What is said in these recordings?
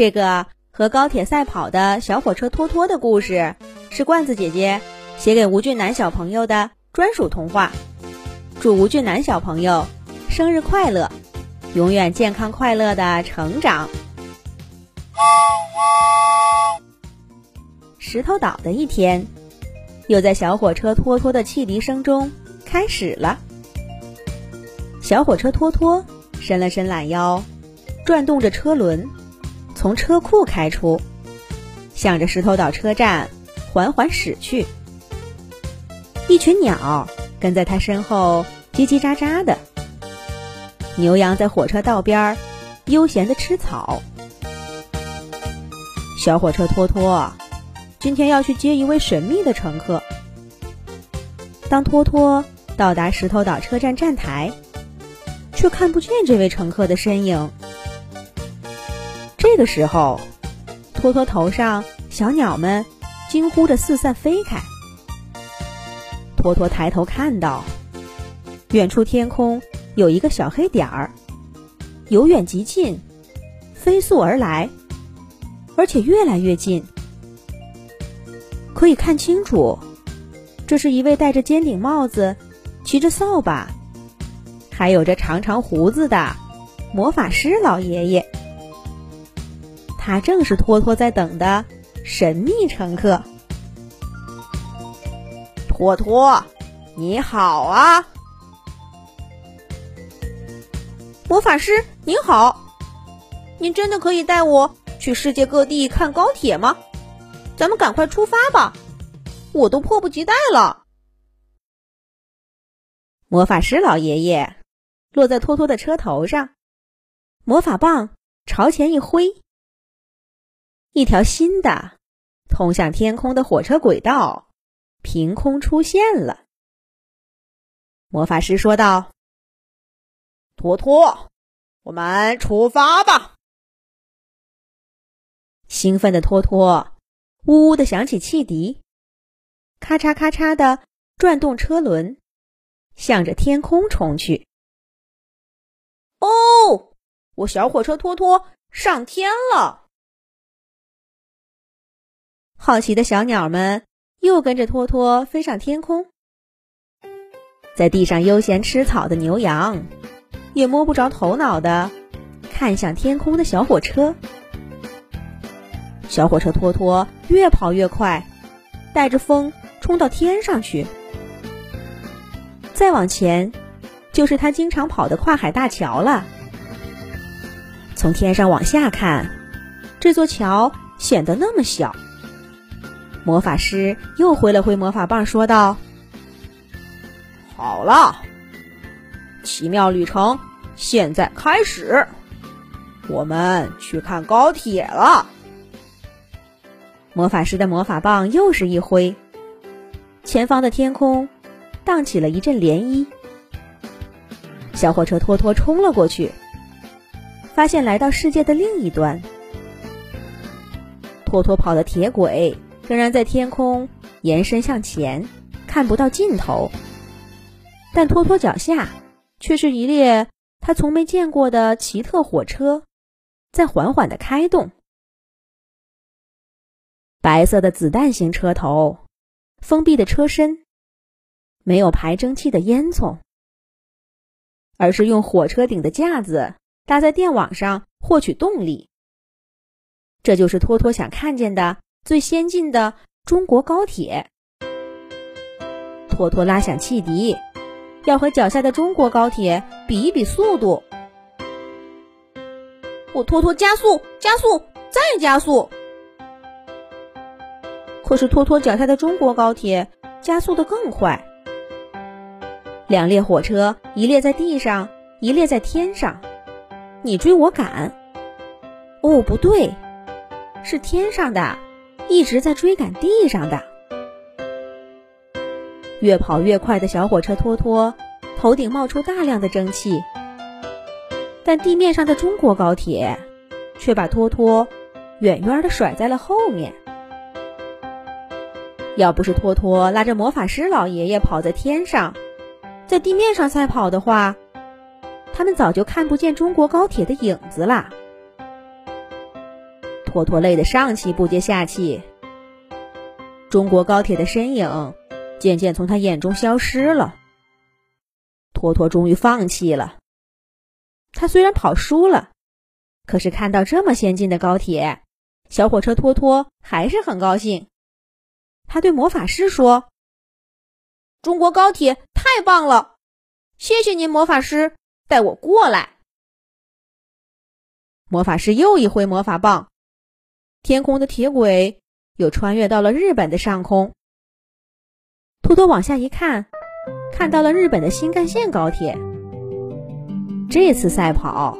这个和高铁赛跑的小火车托托的故事，是罐子姐姐写给吴俊南小朋友的专属童话。祝吴俊南小朋友生日快乐，永远健康快乐的成长。石头岛的一天，又在小火车托托的汽笛声中开始了。小火车托托伸了伸懒腰，转动着车轮，从车库开出，向着石头岛车站缓缓驶去。一群鸟跟在他身后叽叽喳喳的，牛羊在火车道边悠闲的吃草。小火车托托。今天要去接一位神秘的乘客。当托托到达石头岛车站站台，却看不见这位乘客的身影。这个时候，托托头上小鸟们惊呼着四散飞开。托托抬头看到，远处天空有一个小黑点儿，由远及近，飞速而来，而且越来越近。可以看清楚，这是一位戴着尖顶帽子、骑着扫把，还有着长长胡子的魔法师老爷爷。他正是托托在等的神秘乘客。托托，你好啊！魔法师您好，您真的可以带我去世界各地看高铁吗？咱们赶快出发吧，我都迫不及待了。魔法师老爷爷落在托托的车头上，魔法棒朝前一挥，一条新的通向天空的火车轨道凭空出现了。魔法师说道：“托托，我们出发吧！”兴奋的托托。呜呜的响起汽笛，咔嚓咔嚓的转动车轮，向着天空冲去。哦，我小火车托托上天了！好奇的小鸟们又跟着托托飞上天空，在地上悠闲吃草的牛羊也摸不着头脑的看向天空的小火车。小火车托托越跑越快，带着风冲到天上去。再往前，就是他经常跑的跨海大桥了。从天上往下看，这座桥显得那么小。魔法师又挥了挥魔法棒，说道：“好了，奇妙旅程现在开始，我们去看高铁了。”魔法师的魔法棒又是一挥，前方的天空荡起了一阵涟漪。小火车托托冲了过去，发现来到世界的另一端。托托跑的铁轨仍然在天空延伸向前，看不到尽头。但托托脚下却是一列他从没见过的奇特火车，在缓缓的开动。白色的子弹型车头，封闭的车身，没有排蒸汽的烟囱，而是用火车顶的架子搭在电网上获取动力。这就是托托想看见的最先进的中国高铁。托托拉响汽笛，要和脚下的中国高铁比一比速度。我托托加速，加速，再加速。可是托托脚下的中国高铁加速的更快，两列火车一列在地上，一列在天上，你追我赶。哦，不对，是天上的一直在追赶地上的。越跑越快的小火车托托头顶冒出大量的蒸汽，但地面上的中国高铁却把托托远远的甩在了后面。要不是托托拉着魔法师老爷爷跑在天上，在地面上赛跑的话，他们早就看不见中国高铁的影子啦。托托累得上气不接下气。中国高铁的身影渐渐从他眼中消失了。托托终于放弃了。他虽然跑输了，可是看到这么先进的高铁，小火车托托还是很高兴。他对魔法师说：“中国高铁太棒了，谢谢您，魔法师带我过来。”魔法师又一挥魔法棒，天空的铁轨又穿越到了日本的上空。托托往下一看，看到了日本的新干线高铁。这次赛跑，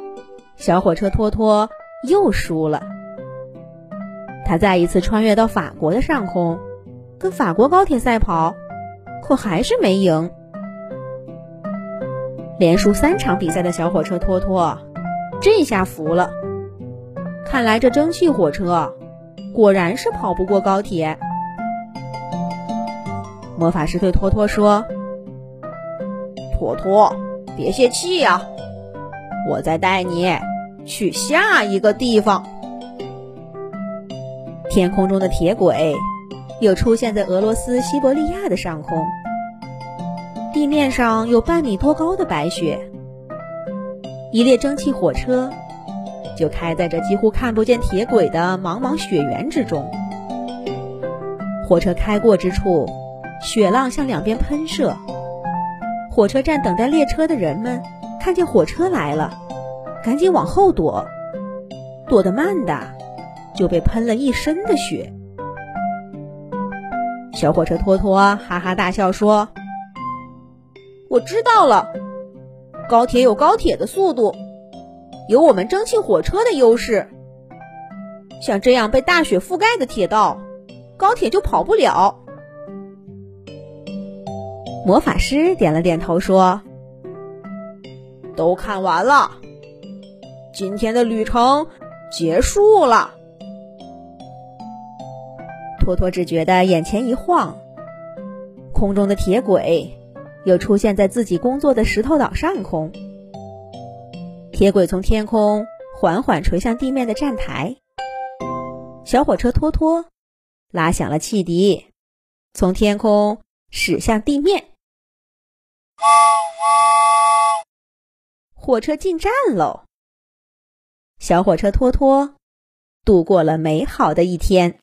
小火车托托又输了。他再一次穿越到法国的上空，跟法国高铁赛跑，可还是没赢。连输三场比赛的小火车托托，这下服了。看来这蒸汽火车果然是跑不过高铁。魔法师对托托说：“托托，别泄气呀。”我再带你去下一个地方。天空中的铁轨又出现在俄罗斯西伯利亚的上空，地面上有半米多高的白雪。一列蒸汽火车就开在这几乎看不见铁轨的茫茫雪原之中。火车开过之处，雪浪向两边喷射。火车站等待列车的人们。看见火车来了，赶紧往后躲，躲得慢的就被喷了一身的雪。小火车托托哈哈大笑说：“我知道了，高铁有高铁的速度，有我们蒸汽火车的优势。像这样被大雪覆盖的铁道，高铁就跑不了。”魔法师点了点头说。都看完了，今天的旅程结束了。托托只觉得眼前一晃，空中的铁轨又出现在自己工作的石头岛上空。铁轨从天空缓缓垂向地面的站台，小火车托托拉响了汽笛，从天空驶向地面。火车进站喽！小火车托托度过了美好的一天。